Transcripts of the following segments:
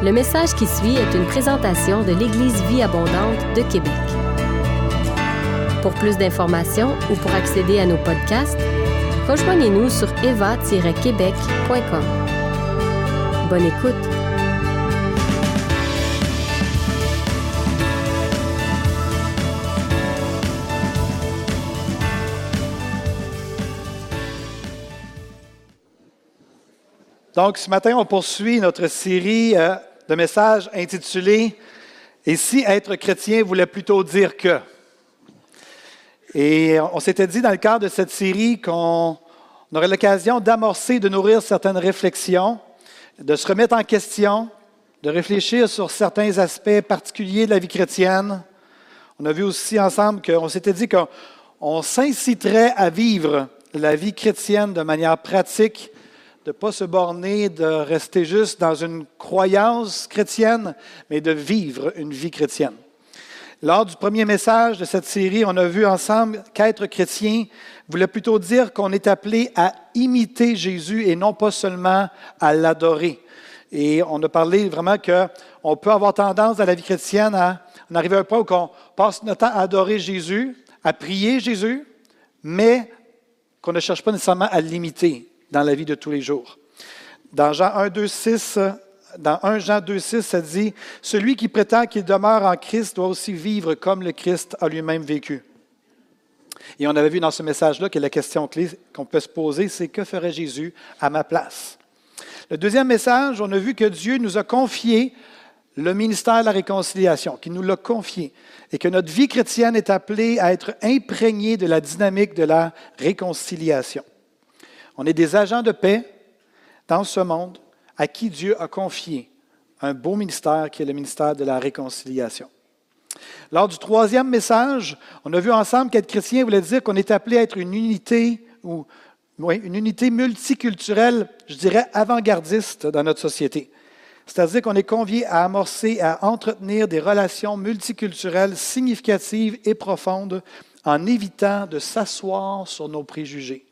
Le message qui suit est une présentation de l'Église Vie Abondante de Québec. Pour plus d'informations ou pour accéder à nos podcasts, rejoignez-nous sur eva-québec.com. Bonne écoute! Donc, ce matin, on poursuit notre série euh, de messages intitulée Et si être chrétien voulait plutôt dire que? Et on s'était dit dans le cadre de cette série qu'on aurait l'occasion d'amorcer, de nourrir certaines réflexions, de se remettre en question, de réfléchir sur certains aspects particuliers de la vie chrétienne. On a vu aussi ensemble qu'on s'était dit qu'on s'inciterait à vivre la vie chrétienne de manière pratique de ne pas se borner, de rester juste dans une croyance chrétienne, mais de vivre une vie chrétienne. Lors du premier message de cette série, on a vu ensemble qu'être chrétien voulait plutôt dire qu'on est appelé à imiter Jésus et non pas seulement à l'adorer. Et on a parlé vraiment qu'on peut avoir tendance dans la vie chrétienne à en arriver à un point où on passe notre temps à adorer Jésus, à prier Jésus, mais qu'on ne cherche pas nécessairement à l'imiter dans la vie de tous les jours. Dans Jean 1, 2, 6, dans 1 Jean 2, 6, ça dit Celui qui prétend qu'il demeure en Christ doit aussi vivre comme le Christ a lui-même vécu. Et on avait vu dans ce message-là que la question clé qu'on peut se poser, c'est que ferait Jésus à ma place? Le deuxième message, on a vu que Dieu nous a confié le ministère de la réconciliation, qu'il nous l'a confié, et que notre vie chrétienne est appelée à être imprégnée de la dynamique de la réconciliation. On est des agents de paix dans ce monde à qui Dieu a confié un beau ministère qui est le ministère de la réconciliation. Lors du troisième message, on a vu ensemble qu'être chrétien voulait dire qu'on est appelé à être une unité ou une unité multiculturelle, je dirais avant-gardiste dans notre société. C'est-à-dire qu'on est convié à amorcer, à entretenir des relations multiculturelles significatives et profondes en évitant de s'asseoir sur nos préjugés.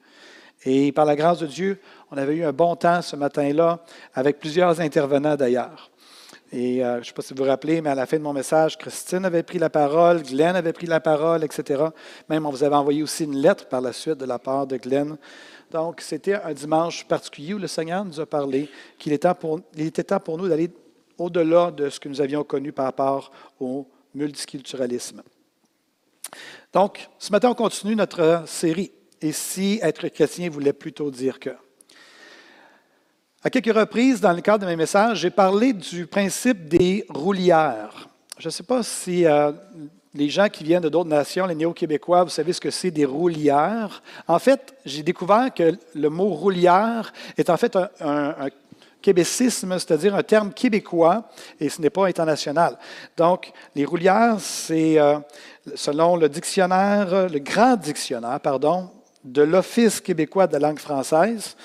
Et par la grâce de Dieu, on avait eu un bon temps ce matin-là avec plusieurs intervenants d'ailleurs. Et euh, je ne sais pas si vous vous rappelez, mais à la fin de mon message, Christine avait pris la parole, Glenn avait pris la parole, etc. Même on vous avait envoyé aussi une lettre par la suite de la part de Glenn. Donc, c'était un dimanche particulier où le Seigneur nous a parlé qu'il était, temps pour nous d'aller au-delà de ce que nous avions connu par rapport au multiculturalisme. Donc, ce matin, on continue notre série et si être chrétien voulait plutôt dire que? À quelques reprises, dans le cadre de mes messages, j'ai parlé du principe des roulières. Je ne sais pas si euh, les gens qui viennent de d'autres nations, les néo-québécois, vous savez ce que c'est des roulières. En fait, j'ai découvert que le mot roulière est en fait un, québécisme, c'est-à-dire un terme québécois, et ce n'est pas international. Donc, les roulières, c'est, euh, selon le dictionnaire, le grand dictionnaire, pardon, de l'Office québécois de la langue française.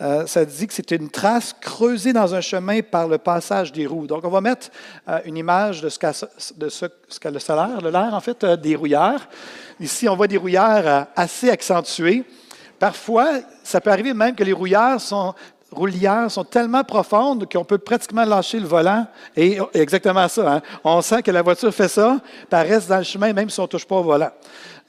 Euh, ça dit que c'est une trace creusée dans un chemin par le passage des roues. Donc, on va mettre euh, une image de ce qu'a le salaire, le l'air, en fait, euh, des rouillères. Ici, on voit des rouillères assez accentuées. Parfois, ça peut arriver même que les rouillères sont sont tellement profondes qu'on peut pratiquement lâcher le volant. Et exactement ça. Hein. On sent que la voiture fait ça, elle reste dans le chemin même si on ne touche pas au volant.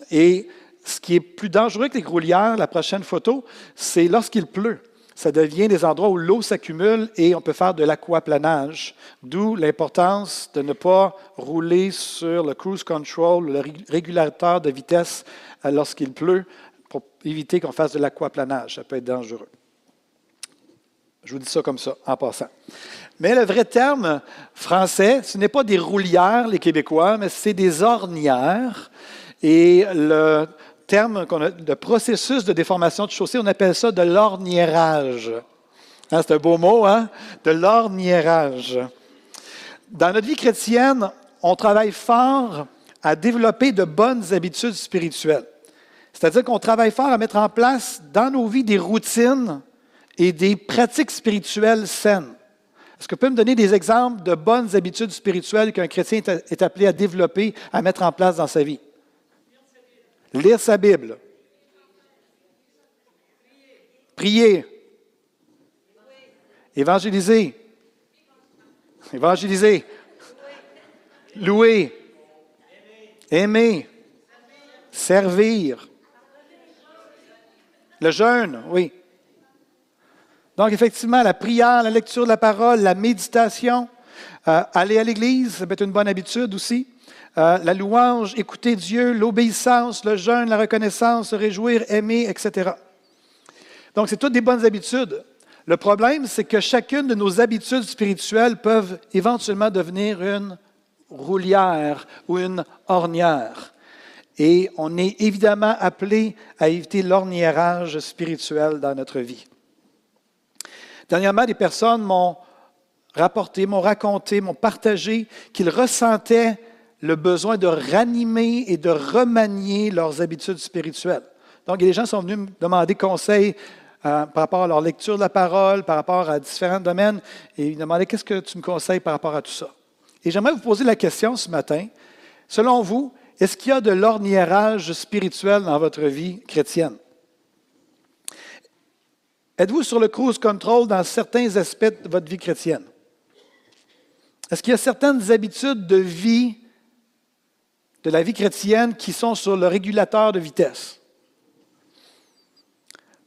Et ce qui est plus dangereux que les groulières, la prochaine photo, c'est lorsqu'il pleut. Ça devient des endroits où l'eau s'accumule et on peut faire de l'aquaplanage. D'où l'importance de ne pas rouler sur le cruise control, le régulateur de vitesse euh, lorsqu'il pleut pour éviter qu'on fasse de l'aquaplanage. Ça peut être dangereux. Je vous dis ça comme ça, en passant. Mais le vrai terme français, ce n'est pas des roulières, les Québécois, mais c'est des ornières. Et le de processus de déformation de chaussée, on appelle ça de l'orniérage. Hein, c'est un beau mot, hein? De l'orniérage. Dans notre vie chrétienne, on travaille fort à développer de bonnes habitudes spirituelles. C'est-à-dire qu'on travaille fort à mettre en place dans nos vies des routines et des pratiques spirituelles saines. Est-ce que vous pouvez me donner des exemples de bonnes habitudes spirituelles qu'un chrétien est appelé à développer, à mettre en place dans sa vie? Lire sa Bible. Prier. Évangéliser. Évangéliser. Louer. Aimer. Servir. Le jeûne, oui. Donc, effectivement, la prière, la lecture de la parole, la méditation, euh, aller à l'église, ça peut être une bonne habitude aussi. Euh, la louange, écouter Dieu, l'obéissance, le jeûne, la reconnaissance, se réjouir, aimer, etc. Donc, c'est toutes des bonnes habitudes. Le problème, c'est que chacune de nos habitudes spirituelles peuvent éventuellement devenir une roulière ou une ornière. Et on est évidemment appelé à éviter l'orniérage spirituel dans notre vie. Dernièrement, des personnes m'ont rapporté, m'ont raconté, m'ont partagé qu'ils ressentaient le besoin de ranimer et de remanier leurs habitudes spirituelles. Donc, les gens sont venus me demander conseil euh, par rapport à leur lecture de la parole, par rapport à différents domaines, et ils me demandaient qu'est-ce que tu me conseilles par rapport à tout ça? Et j'aimerais vous poser la question ce matin. Selon vous, est-ce qu'il y a de l'orniérage spirituel dans votre vie chrétienne? Êtes-vous sur le cruise control dans certains aspects de votre vie chrétienne? Est-ce qu'il y a certaines habitudes de vie de la vie chrétienne qui sont sur le régulateur de vitesse?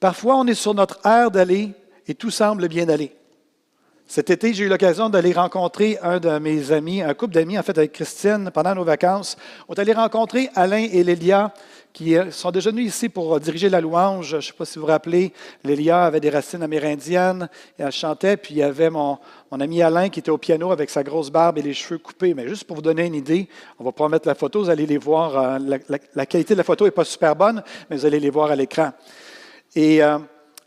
Parfois, on est sur notre aire d'aller et tout semble bien aller. Cet été, j'ai eu l'occasion d'aller rencontrer un de mes amis, un couple d'amis, en fait, avec Christine, pendant nos vacances. On est allé rencontrer Alain et Lélia, qui euh, sont déjà venus ici pour diriger la louange. Je ne sais pas si vous vous rappelez, Lélia avait des racines amérindiennes, et elle chantait, puis il y avait mon, ami Alain qui était au piano avec sa grosse barbe et les cheveux coupés. Mais juste pour vous donner une idée, on va pas mettre la photo, vous allez les voir. Euh, la, qualité de la photo n'est pas super bonne, mais vous allez les voir à l'écran. Et euh,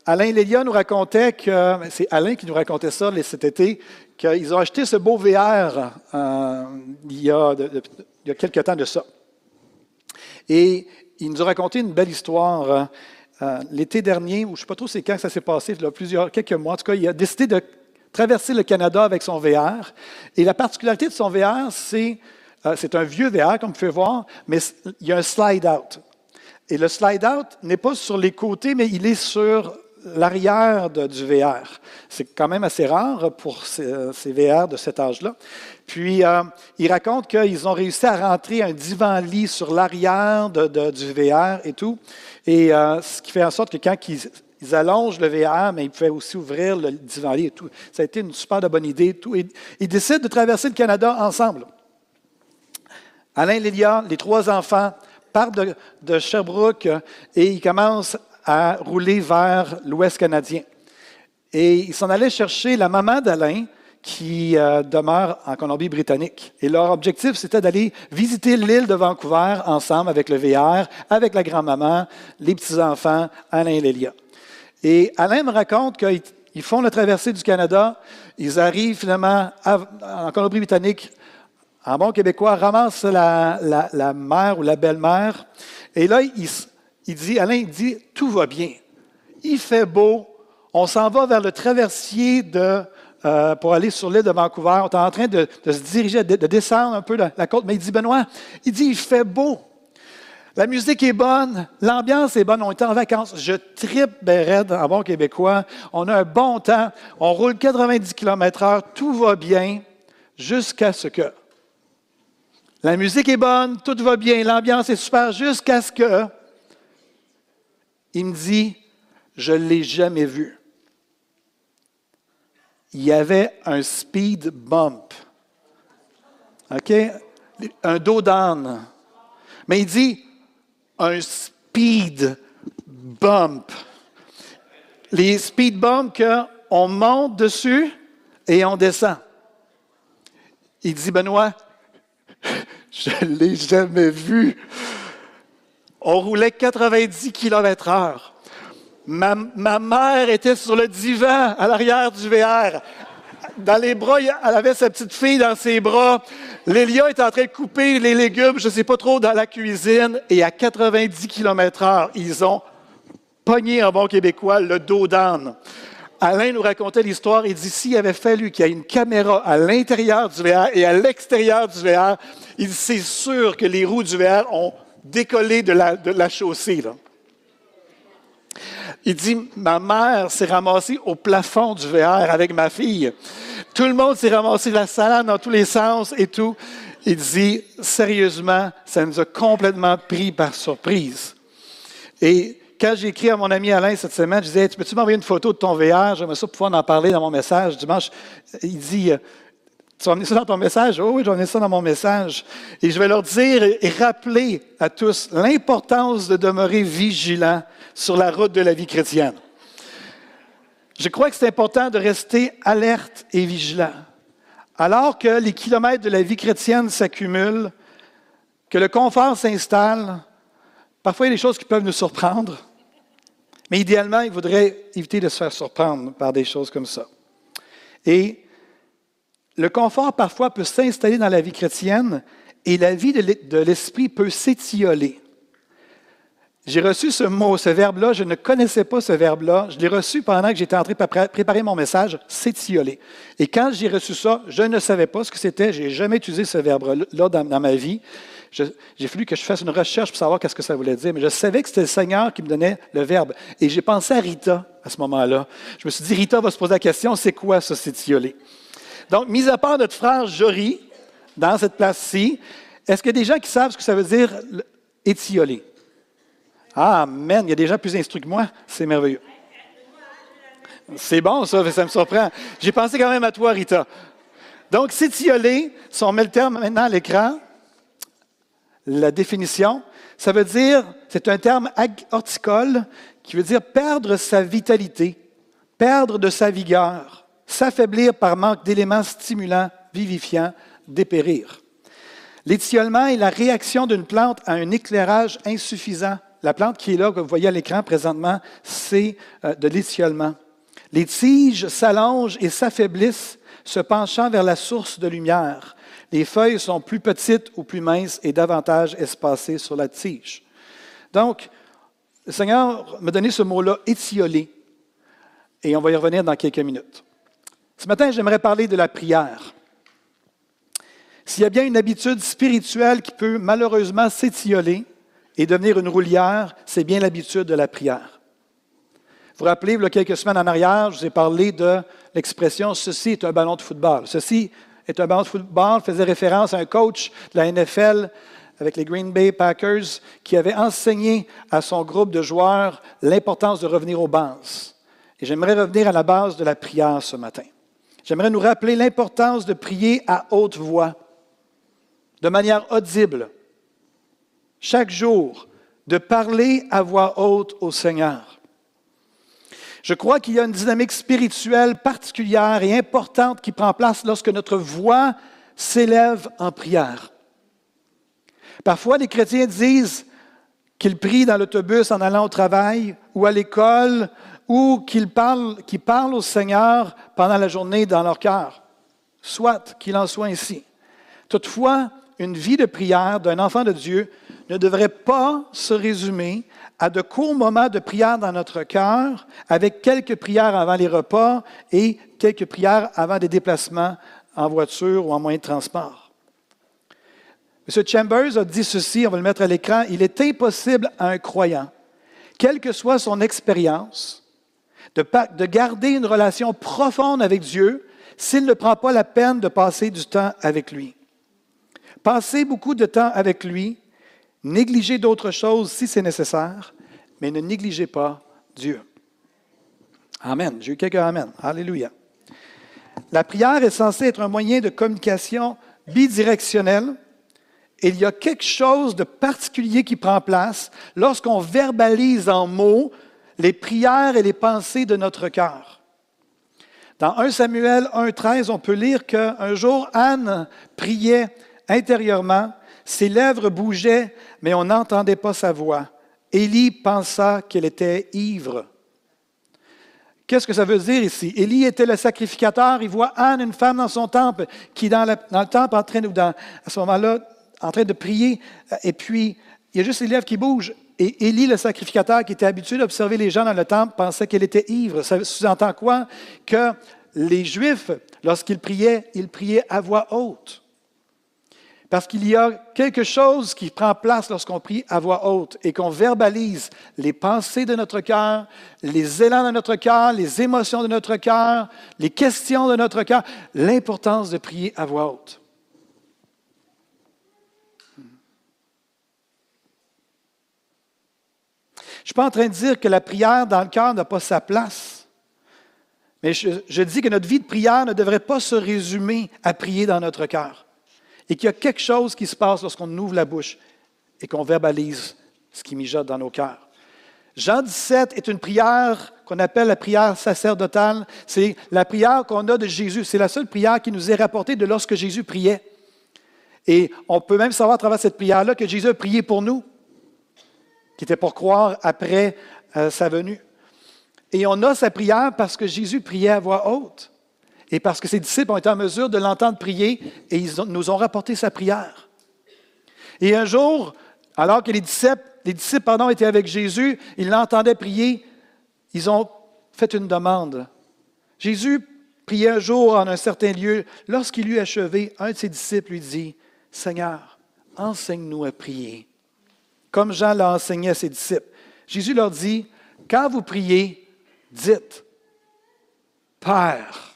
Alain Lélia nous racontait que, c'est Alain qui nous racontait ça cet été, qu'ils ont acheté ce beau VR euh, il, y a il, y a quelques temps de ça. Et il nous a raconté une belle histoire. Euh, l'été dernier, ou je ne sais pas trop c'est quand ça s'est passé, il y a plusieurs, quelques mois, en tout cas, il a décidé de traverser le Canada avec son VR. Et la particularité de son VR, c'est, euh, c'est un vieux VR, comme vous pouvez voir, mais il y a un slide-out. Et le slide-out n'est pas sur les côtés, mais il est sur l'arrière du VR. C'est quand même assez rare pour ces, VR de cet âge-là. Puis, euh, il raconte qu'ils ont réussi à rentrer un divan-lit sur l'arrière du VR et tout. Et euh, ce qui fait en sorte que quand ils, allongent le VR, mais ils pouvaient aussi ouvrir le divan-lit et tout. Ça a été une super bonne idée. Tout. ils décident de traverser le Canada ensemble. Alain Lilia, les trois enfants, partent de, de Sherbrooke et ils commencent à rouler vers l'Ouest canadien. Et ils s'en allaient chercher la maman d'Alain, qui euh, demeure en Colombie-Britannique. Et leur objectif, c'était d'aller visiter l'île de Vancouver ensemble avec le VR, avec la grand-maman, les petits-enfants, Alain et Lélia. Et Alain me raconte qu'ils font la traversée du Canada, ils arrivent finalement en Colombie-Britannique, en bon québécois, ramassent la, la mère ou la belle-mère, et là, ils, il dit, Alain dit, tout va bien. Il fait beau. On s'en va vers le traversier de, euh, pour aller sur l'île de Vancouver. On est en train de, se diriger, de, descendre un peu la, côte. Mais il dit, Benoît, il dit, il fait beau. La musique est bonne, l'ambiance est bonne, on est en vacances. Je tripe raide en bon québécois. On a un bon temps, on roule 90 km/h, tout va bien, jusqu'à ce que. La musique est bonne, tout va bien, l'ambiance est super, jusqu'à ce que il me dit, je ne l'ai jamais vu. Il y avait un speed bump. OK? Un dos d'âne. Mais il dit, un speed bump. Les speed bumps qu'on monte dessus et on descend. Il dit, Benoît, je ne l'ai jamais vu. On roulait 90 km Ma, mère était sur le divan à l'arrière du VR. Dans les bras, elle avait sa petite fille dans ses bras. Lélia était en train de couper les légumes, je ne sais pas trop, dans la cuisine. Et à 90 km heure, ils ont pogné en bon québécois le dos d'âne. Alain nous racontait l'histoire. Il dit s'il avait fallu qu'il y ait une caméra à l'intérieur du VR et à l'extérieur du VR, il c'est sûr que les roues du VR ont décoller de la, chaussée. Il dit, ma mère s'est ramassée au plafond du VR avec ma fille. Tout le monde s'est ramassé la salade dans tous les sens et tout. Il dit, sérieusement, ça nous a complètement pris par surprise. Et quand j'ai écrit à mon ami Alain cette semaine, je disais, peux-tu m'envoyer une photo de ton VR? J'aimerais ça pouvoir en parler dans mon message dimanche. Il dit, tu vas amener ça dans ton message? Oh oui, je vais amener ça dans mon message. Et je vais leur dire et rappeler à tous l'importance de demeurer vigilant sur la route de la vie chrétienne. Je crois que c'est important de rester alerte et vigilant. Alors que les kilomètres de la vie chrétienne s'accumulent, que le confort s'installe, parfois il y a des choses qui peuvent nous surprendre, mais idéalement, il faudrait éviter de se faire surprendre par des choses comme ça. Et le confort parfois peut s'installer dans la vie chrétienne et la vie de l'esprit peut s'étioler. J'ai reçu ce mot, ce verbe-là, je ne connaissais pas ce verbe-là. Je l'ai reçu pendant que j'étais en train de préparer mon message, s'étioler. Et quand j'ai reçu ça, je ne savais pas ce que c'était. Je n'ai jamais utilisé ce verbe-là dans, ma vie. J'ai fallu que je fasse une recherche pour savoir qu'est-ce que ça voulait dire. Mais je savais que c'était le Seigneur qui me donnait le verbe. Et j'ai pensé à Rita à ce moment-là. Je me suis dit, Rita va se poser la question, c'est quoi ça, s'étioler? Donc, mis à part notre frère Jory, dans cette place-ci, est-ce qu'il y a des gens qui savent ce que ça veut dire étioler? Ah, amen, il y a des gens plus instruits que moi, c'est merveilleux. C'est bon, ça, ça me surprend. J'ai pensé quand même à toi, Rita. Donc, s'étioler, si on met le terme maintenant à l'écran, la définition, ça veut dire, c'est un terme horticole qui veut dire perdre sa vitalité, perdre de sa vigueur s'affaiblir par manque d'éléments stimulants, vivifiants, dépérir. L'étiolement est la réaction d'une plante à un éclairage insuffisant. La plante qui est là, que vous voyez à l'écran présentement, c'est euh, de l'étiolement. Les tiges s'allongent et s'affaiblissent, se penchant vers la source de lumière. Les feuilles sont plus petites ou plus minces et davantage espacées sur la tige. Donc, le Seigneur m'a donné ce mot-là, étioler, et on va y revenir dans quelques minutes. Ce matin, j'aimerais parler de la prière. S'il y a bien une habitude spirituelle qui peut malheureusement s'étioler et devenir une roulière, c'est bien l'habitude de la prière. Vous vous rappelez, il y a quelques semaines en arrière, je vous ai parlé de l'expression ceci est un ballon de football. Ceci est un ballon de football faisait référence à un coach de la NFL avec les Green Bay Packers qui avait enseigné à son groupe de joueurs l'importance de revenir aux bases. Et j'aimerais revenir à la base de la prière ce matin. J'aimerais nous rappeler l'importance de prier à haute voix, de manière audible, chaque jour, de parler à voix haute au Seigneur. Je crois qu'il y a une dynamique spirituelle particulière et importante qui prend place lorsque notre voix s'élève en prière. Parfois, les chrétiens disent qu'ils prient dans l'autobus en allant au travail ou à l'école ou qu'ils parlent, parlent au Seigneur pendant la journée dans leur cœur. Soit qu'il en soit ainsi. Toutefois, une vie de prière d'un enfant de Dieu ne devrait pas se résumer à de courts moments de prière dans notre cœur, avec quelques prières avant les repas et quelques prières avant des déplacements en voiture ou en moyen de transport. M. Chambers a dit ceci, on va le mettre à l'écran, il est impossible à un croyant, quelle que soit son expérience, de, garder une relation profonde avec Dieu s'il ne prend pas la peine de passer du temps avec lui. Passez beaucoup de temps avec lui, négligez d'autres choses si c'est nécessaire, mais ne négligez pas Dieu. Amen. J'ai eu quelques Amen. Alléluia. La prière est censée être un moyen de communication bidirectionnel. Et il y a quelque chose de particulier qui prend place lorsqu'on verbalise en mots les prières et les pensées de notre cœur. Dans 1 Samuel 1.13, on peut lire qu'un jour, Anne priait intérieurement, ses lèvres bougeaient, mais on n'entendait pas sa voix. Élie pensa qu'elle était ivre. Qu'est-ce que ça veut dire ici? Élie était le sacrificateur. Il voit Anne, une femme dans son temple, qui dans, dans le temple en train dans, à ce moment-là, en train de prier. Et puis, il y a juste les lèvres qui bougent. Et Élie, le sacrificateur, qui était habitué d'observer les gens dans le temple, pensait qu'elle était ivre. Ça sous-entend quoi? Que les Juifs, lorsqu'ils priaient, ils priaient à voix haute. Parce qu'il y a quelque chose qui prend place lorsqu'on prie à voix haute et qu'on verbalise les pensées de notre cœur, les élans de notre cœur, les émotions de notre cœur, les questions de notre cœur, l'importance de prier à voix haute. Je ne suis pas en train de dire que la prière dans le cœur n'a pas sa place. Mais je, dis que notre vie de prière ne devrait pas se résumer à prier dans notre cœur. Et qu'il y a quelque chose qui se passe lorsqu'on ouvre la bouche et qu'on verbalise ce qui mijote dans nos cœurs. Jean 17 est une prière qu'on appelle la prière sacerdotale. C'est la prière qu'on a de Jésus. C'est la seule prière qui nous est rapportée de lorsque Jésus priait. Et on peut même savoir à travers cette prière-là que Jésus a prié pour nous qui était pour croire après euh, sa venue. Et on a sa prière parce que Jésus priait à voix haute et parce que ses disciples ont été en mesure de l'entendre prier et ils nous ont rapporté sa prière. Et un jour, alors que les disciples, les disciples pardon, étaient avec Jésus, ils l'entendaient prier, ils ont fait une demande. Jésus priait un jour en un certain lieu. Lorsqu'il eut achevé, un de ses disciples lui dit, Seigneur, enseigne-nous à prier comme Jean l'a enseigné à ses disciples. Jésus leur dit, quand vous priez, dites, Père,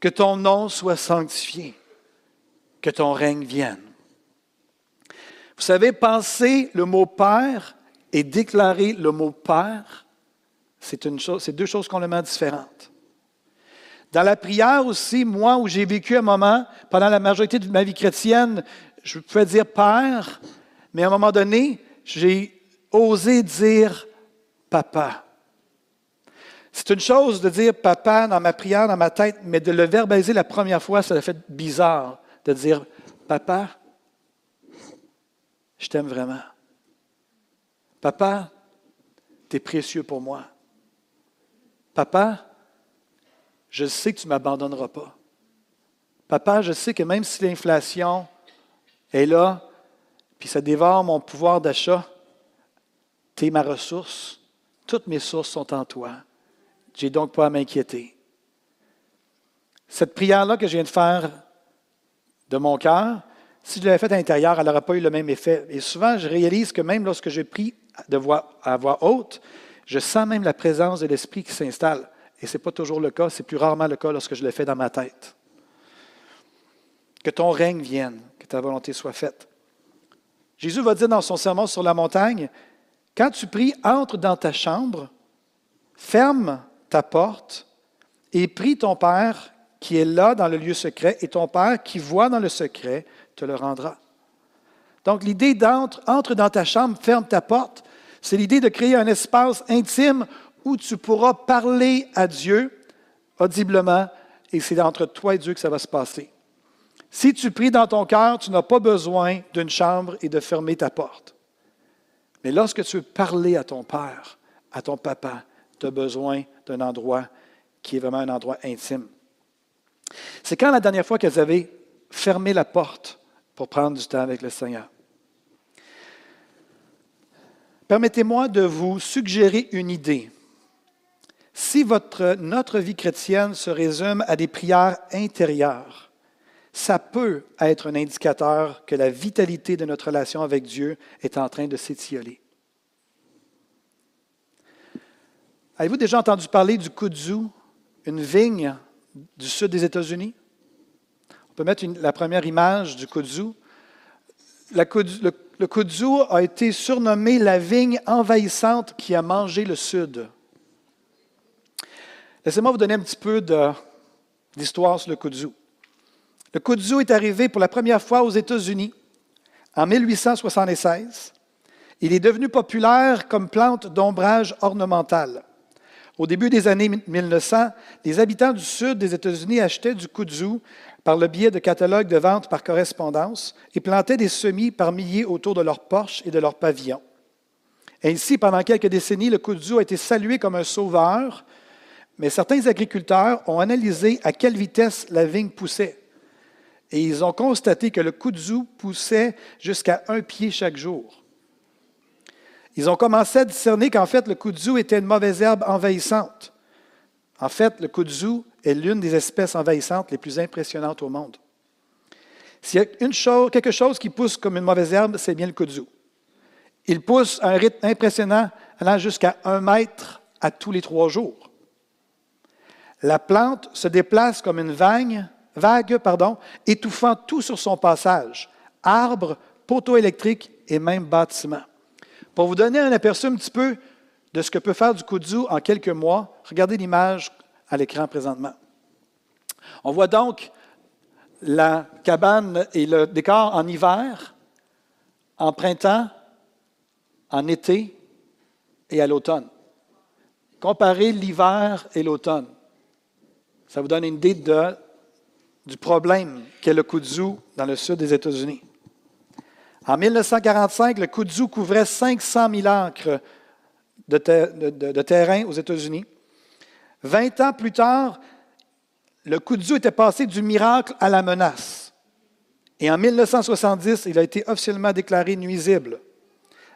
que ton nom soit sanctifié, que ton règne vienne. Vous savez, penser le mot Père et déclarer le mot Père, c'est, chose, c'est deux choses complètement différentes. Dans la prière aussi, moi, où j'ai vécu un moment, pendant la majorité de ma vie chrétienne, je pouvais dire Père, mais à un moment donné, j'ai osé dire papa. C'est une chose de dire papa dans ma prière, dans ma tête, mais de le verbaliser la première fois, ça a fait bizarre de dire papa, je t'aime vraiment. Papa, tu es précieux pour moi. Papa, je sais que tu ne m'abandonneras pas. Papa, je sais que même si l'inflation est là, puis ça dévore mon pouvoir d'achat. Tu es ma ressource. Toutes mes sources sont en toi. J'ai donc pas à m'inquiéter. Cette prière-là que je viens de faire de mon cœur, si je l'avais faite à l'intérieur, elle n'aurait pas eu le même effet. Et souvent, je réalise que même lorsque je prie de voix, à voix haute, je sens même la présence de l'Esprit qui s'installe. Et ce n'est pas toujours le cas, c'est plus rarement le cas lorsque je le fais dans ma tête. Que ton règne vienne, que ta volonté soit faite. Jésus va dire dans son sermon sur la montagne, quand tu pries, entre dans ta chambre, ferme ta porte et prie ton Père qui est là dans le lieu secret, et ton Père qui voit dans le secret te le rendra. Donc l'idée d'entre entre dans ta chambre, ferme ta porte, c'est l'idée de créer un espace intime où tu pourras parler à Dieu audiblement, et c'est entre toi et Dieu que ça va se passer. Si tu pries dans ton cœur, tu n'as pas besoin d'une chambre et de fermer ta porte. Mais lorsque tu veux parler à ton père, à ton papa, tu as besoin d'un endroit qui est vraiment un endroit intime. C'est quand la dernière fois que vous avez fermé la porte pour prendre du temps avec le Seigneur? Permettez-moi de vous suggérer une idée. Si notre vie chrétienne se résume à des prières intérieures, ça peut être un indicateur que la vitalité de notre relation avec Dieu est en train de s'étioler. Avez-vous déjà entendu parler du kudzu, une vigne du sud des États-Unis? On peut mettre la première image du kudzu. le, le kudzu a été surnommé la vigne envahissante qui a mangé le sud. Laissez-moi vous donner un petit peu d'histoire sur le kudzu. Le kudzu est arrivé pour la première fois aux États-Unis en 1876. Il est devenu populaire comme plante d'ombrage ornemental. Au début des années 1900, les habitants du sud des États-Unis achetaient du kudzu par le biais de catalogues de vente par correspondance et plantaient des semis par milliers autour de leurs porches et de leurs pavillons. Ainsi, pendant quelques décennies, le kudzu a été salué comme un sauveur, mais certains agriculteurs ont analysé à quelle vitesse la vigne poussait et ils ont constaté que le kudzu poussait jusqu'à un pied chaque jour. Ils ont commencé à discerner qu'en fait, le kudzu était une mauvaise herbe envahissante. En fait, le kudzu est l'une des espèces envahissantes les plus impressionnantes au monde. S'il y a une chose, quelque chose qui pousse comme une mauvaise herbe, c'est bien le kudzu. Il pousse à un rythme impressionnant, allant jusqu'à un mètre à tous les trois jours. La plante se déplace comme une vague, vague pardon, étouffant tout sur son passage, arbres, poteaux électriques et même bâtiments. Pour vous donner un aperçu un petit peu de ce que peut faire du kudzu en quelques mois, regardez l'image à l'écran présentement. On voit donc la cabane et le décor en hiver, en printemps, en été et à l'automne. Comparez l'hiver et l'automne. Ça vous donne une idée de, du problème qu'est le kudzu dans le sud des États-Unis. En 1945, le kudzu couvrait 500 000 acres de, terrain aux États-Unis. Vingt ans plus tard, le kudzu était passé du miracle à la menace. Et en 1970, il a été officiellement déclaré nuisible.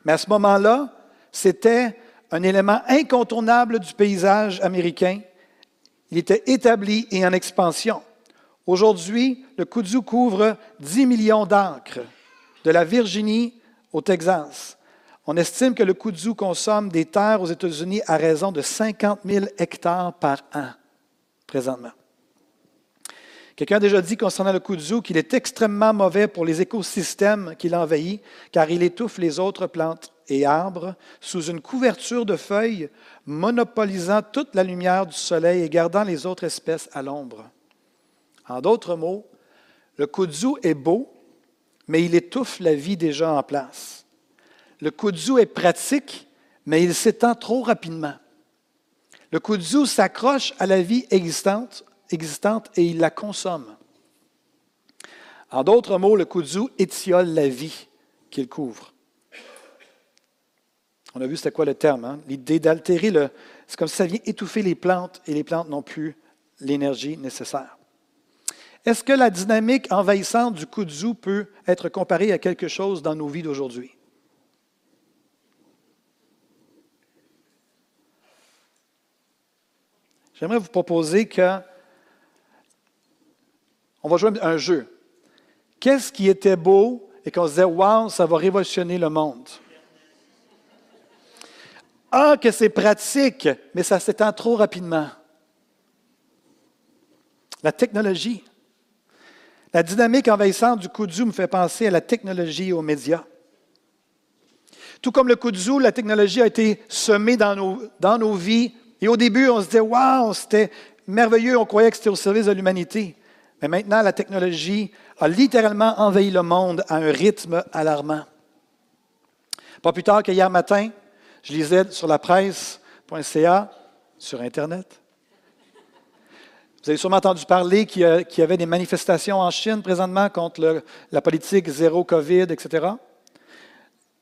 Mais à ce moment-là, c'était un élément incontournable du paysage américain. Il était établi et en expansion. Aujourd'hui, le kudzu couvre 10 millions d'acres, de la Virginie au Texas. On estime que le kudzu consomme des terres aux États-Unis à raison de 50 000 hectares par an, présentement. Quelqu'un a déjà dit concernant le kudzu qu'il est extrêmement mauvais pour les écosystèmes qu'il envahit, car il étouffe les autres plantes et arbres sous une couverture de feuilles, monopolisant toute la lumière du soleil et gardant les autres espèces à l'ombre. En d'autres mots, le kudzu est beau, mais il étouffe la vie déjà en place. Le kudzu est pratique, mais il s'étend trop rapidement. Le kudzu s'accroche à la vie existante et il la consomme. En d'autres mots, le kudzu étiole la vie qu'il couvre. On a vu c'était quoi le terme, hein? l'idée d'altérer le... C'est comme si ça vient étouffer les plantes et les plantes n'ont plus l'énergie nécessaire. Est-ce que la dynamique envahissante du kudzu peut être comparée à quelque chose dans nos vies d'aujourd'hui? J'aimerais vous proposer que on va jouer un jeu. Qu'est-ce qui était beau et qu'on se disait, wow, ça va révolutionner le monde? Ah, que c'est pratique, mais ça s'étend trop rapidement. La technologie. La dynamique envahissante du kudzu me fait penser à la technologie et aux médias. Tout comme le kudzu, la technologie a été semée dans nos, vies. Et au début, on se disait, waouh, c'était merveilleux, on croyait que c'était au service de l'humanité. Mais maintenant, la technologie a littéralement envahi le monde à un rythme alarmant. Pas plus tard qu'hier matin, je lisais sur la presse.ca, sur Internet. Vous avez sûrement entendu parler qu'il y avait des manifestations en Chine présentement contre la politique zéro COVID, etc.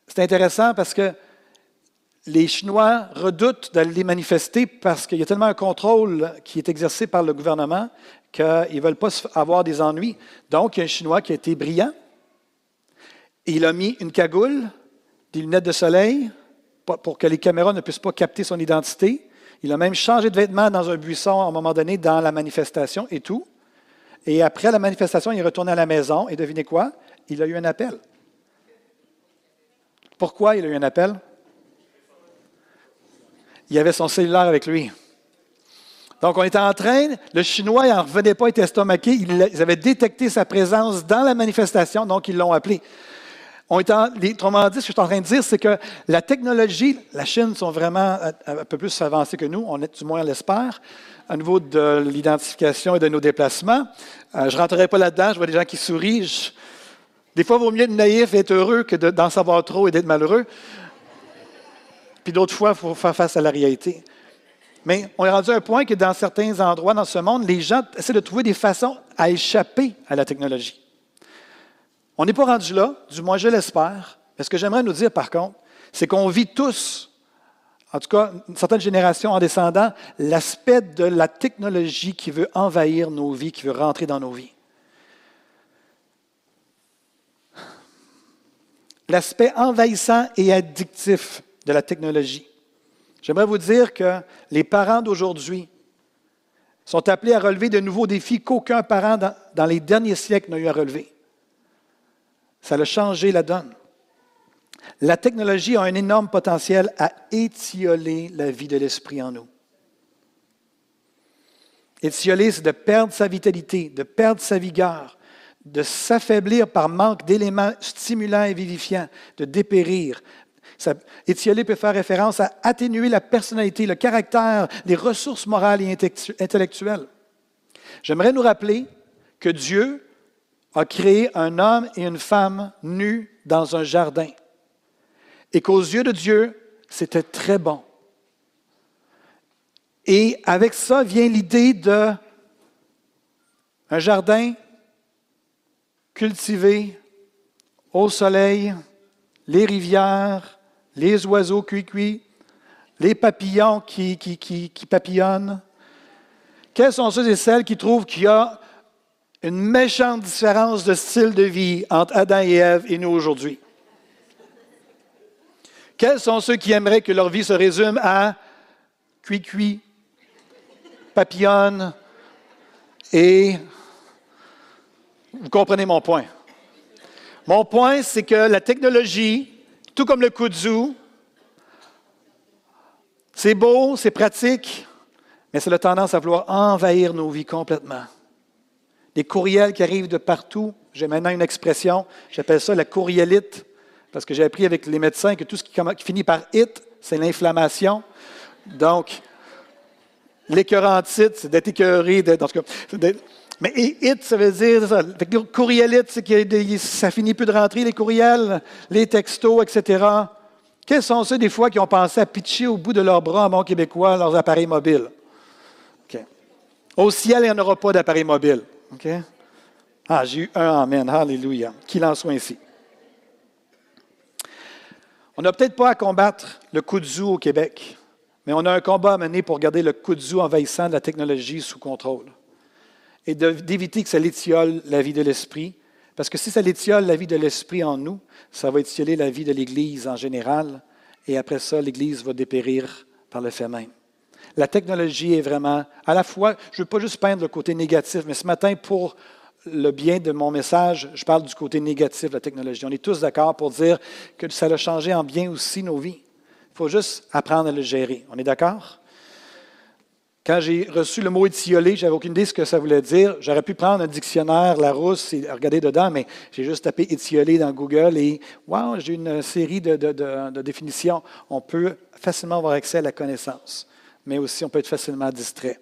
C'est intéressant parce que les Chinois redoutent d'aller manifester parce qu'il y a tellement un contrôle qui est exercé par le gouvernement qu'ils ne veulent pas avoir des ennuis. Donc, il y a un Chinois qui a été brillant. il a mis une cagoule, des lunettes de soleil pour que les caméras ne puissent pas capter son identité. Il a même changé de vêtements dans un buisson à un moment donné dans la manifestation et tout. Et après la manifestation, il est retourné à la maison et devinez quoi? Il a eu un appel. Pourquoi il a eu un appel? il avait son cellulaire avec lui. Donc, on était en train, le Chinois n'en revenait pas, il était estomaqué, ils avaient détecté sa présence dans la manifestation, donc ils l'ont appelé. On dit, ce que je suis en train de dire, c'est que la technologie, la Chine sont vraiment un peu plus avancés que nous, on est du moins l'espère, à niveau de l'identification et de nos déplacements. Euh, je ne rentrerai pas là-dedans, je vois des gens qui sourient. des fois, il vaut mieux être naïf et être heureux que d'en savoir trop et d'être malheureux. Puis d'autres fois, il faut faire face à la réalité. Mais on est rendu à un point que dans certains endroits dans ce monde, les gens essaient de trouver des façons à échapper à la technologie. On n'est pas rendu là, du moins je l'espère. Mais ce que j'aimerais nous dire par contre, c'est qu'on vit tous, en tout cas une certaine génération en descendant, l'aspect de la technologie qui veut envahir nos vies, qui veut rentrer dans nos vies. L'aspect envahissant et addictif de la technologie. J'aimerais vous dire que les parents d'aujourd'hui sont appelés à relever de nouveaux défis qu'aucun parent dans, les derniers siècles n'a eu à relever. Ça a changé la donne. La technologie a un énorme potentiel à étioler la vie de l'esprit en nous. Étioler, c'est de perdre sa vitalité, de perdre sa vigueur, de s'affaiblir par manque d'éléments stimulants et vivifiants, de dépérir. Étioler peut faire référence à atténuer la personnalité, le caractère, les ressources morales et intellectuelles. J'aimerais nous rappeler que Dieu a créé un homme et une femme nus dans un jardin et qu'aux yeux de Dieu, c'était très bon. Et avec ça vient l'idée de un jardin cultivé au soleil, les rivières, les oiseaux cuits-cuits, les papillons qui, qui, qui, qui papillonnent. Quels sont ceux et celles qui trouvent qu'il y a une méchante différence de style de vie entre Adam et Ève et nous aujourd'hui? Quels sont ceux qui aimeraient que leur vie se résume à cuit-cuit, papillonne et... Vous comprenez mon point. Mon point, c'est que la technologie, tout comme le kudzu, c'est beau, c'est pratique, mais c'est la tendance à vouloir envahir nos vies complètement. Des courriels qui arrivent de partout. J'ai maintenant une expression, j'appelle ça la courrielite. Parce que j'ai appris avec les médecins que tout ce qui, finit par it, c'est l'inflammation. Donc, l'écœurantite, c'est d'être écœuré. Dans cas, mais it, ça veut dire ça. C'est que ça finit plus de rentrer, les courriels, les textos, etc. Quels sont ceux des fois qui ont pensé à pitcher au bout de leurs bras, mon québécois, leurs appareils mobiles? Au ciel, il n'y en aura pas d'appareils mobiles. Ah, j'ai eu un Amen. Alléluia. Qu'il en soit ainsi. On n'a peut-être pas à combattre le kudzu au Québec, mais on a un combat à mener pour garder le kudzu envahissant de la technologie sous contrôle et d'éviter que ça l'étiole la vie de l'esprit. Parce que si ça l'étiole la vie de l'esprit en nous, ça va étioler la vie de l'Église en général, et après ça, l'Église va dépérir par le fait même. La technologie est vraiment, à la fois, je ne veux pas juste peindre le côté négatif, mais ce matin, pour le bien de mon message, je parle du côté négatif de la technologie. On est tous d'accord pour dire que ça a changé en bien aussi nos vies. Il faut juste apprendre à le gérer. On est d'accord? Quand j'ai reçu le mot étiolé, j'avais aucune idée de ce que ça voulait dire. J'aurais pu prendre un dictionnaire Larousse et regarder dedans, mais j'ai juste tapé étiolé dans Google et wow, j'ai une série de, de, définitions. On peut facilement avoir accès à la connaissance, mais aussi on peut être facilement distrait.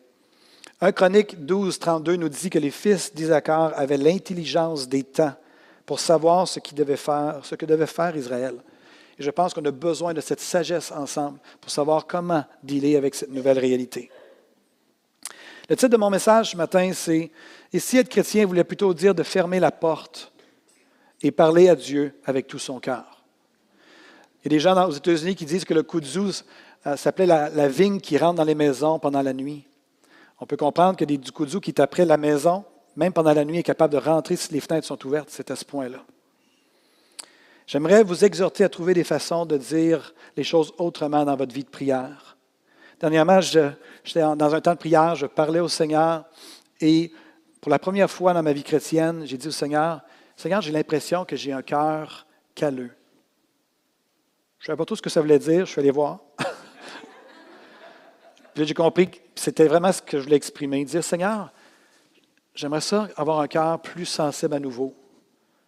1 Chronique 12, 32 nous dit que les fils d'Isaacar avaient l'intelligence des temps pour savoir ce, devait faire, ce que devait faire Israël. Et je pense qu'on a besoin de cette sagesse ensemble pour savoir comment dealer avec cette nouvelle réalité. Le titre de mon message ce matin, c'est Et si être chrétien voulait plutôt dire de fermer la porte et parler à Dieu avec tout son cœur. Il y a des gens aux États-Unis qui disent que le kudzu euh, s'appelait la vigne qui rentre dans les maisons pendant la nuit. On peut comprendre que des Dukudzu qui après la maison, même pendant la nuit, est capable de rentrer si les fenêtres sont ouvertes. C'est à ce point-là. J'aimerais vous exhorter à trouver des façons de dire les choses autrement dans votre vie de prière. Dernièrement, j'étais dans un temps de prière, je parlais au Seigneur et pour la première fois dans ma vie chrétienne, j'ai dit au Seigneur, Seigneur, j'ai l'impression que j'ai un cœur calleux. Je ne savais pas tout ce que ça voulait dire, je suis allé voir. Puis j'ai compris que c'était vraiment ce que je voulais exprimer. Dire, Seigneur, j'aimerais ça avoir un cœur plus sensible à nouveau.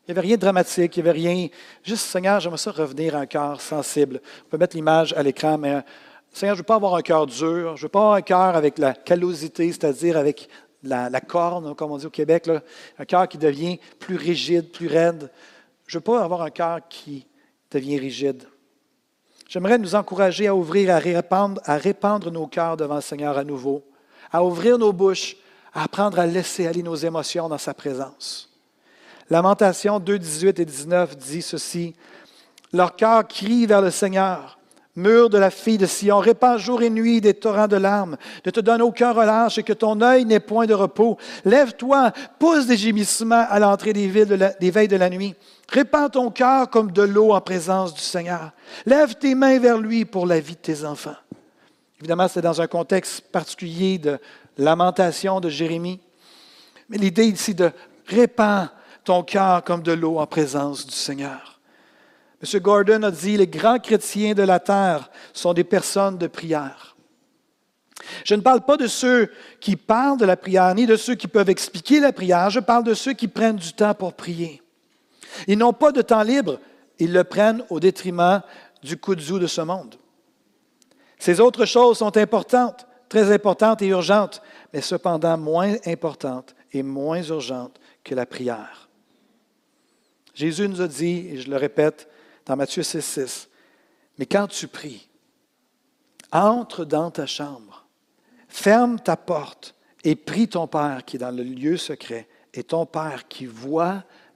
Il n'y avait rien de dramatique, il n'y avait rien. Juste, Seigneur, j'aimerais ça revenir à un cœur sensible. On peut mettre l'image à l'écran, mais Seigneur, je ne veux pas avoir un cœur dur, je ne veux pas avoir un cœur avec la callosité, c'est-à-dire avec la, corne, comme on dit au Québec, un cœur qui devient plus rigide, plus raide. Je ne veux pas avoir un cœur qui devient rigide. J'aimerais nous encourager à ouvrir, à répandre, à répandre nos cœurs devant le Seigneur à nouveau, à ouvrir nos bouches, à apprendre à laisser aller nos émotions dans sa présence. Lamentation 2, 18 et 19 dit ceci. Leur cœur crie vers le Seigneur. Mur de la fille de Sion, répand jour et nuit des torrents de larmes. Ne te donne aucun relâche et que ton œil n'ait point de repos. Lève-toi, pousse des gémissements à l'entrée des, des veilles de la nuit. Répands ton cœur comme de l'eau en présence du Seigneur. Lève tes mains vers lui pour la vie de tes enfants. Évidemment, c'est dans un contexte particulier de lamentation de Jérémie. Mais l'idée ici de répand ton cœur comme de l'eau en présence du Seigneur. M. Gordon a dit, les grands chrétiens de la terre sont des personnes de prière. Je ne parle pas de ceux qui parlent de la prière, ni de ceux qui peuvent expliquer la prière, je parle de ceux qui prennent du temps pour prier. Ils n'ont pas de temps libre, ils le prennent au détriment du de de ce monde. Ces autres choses sont importantes, très importantes et urgentes, mais cependant moins importantes et moins urgentes que la prière. Jésus nous a dit, et je le répète dans Matthieu 6, 6, mais quand tu pries, entre dans ta chambre, ferme ta porte et prie ton Père qui est dans le lieu secret, et ton Père qui voit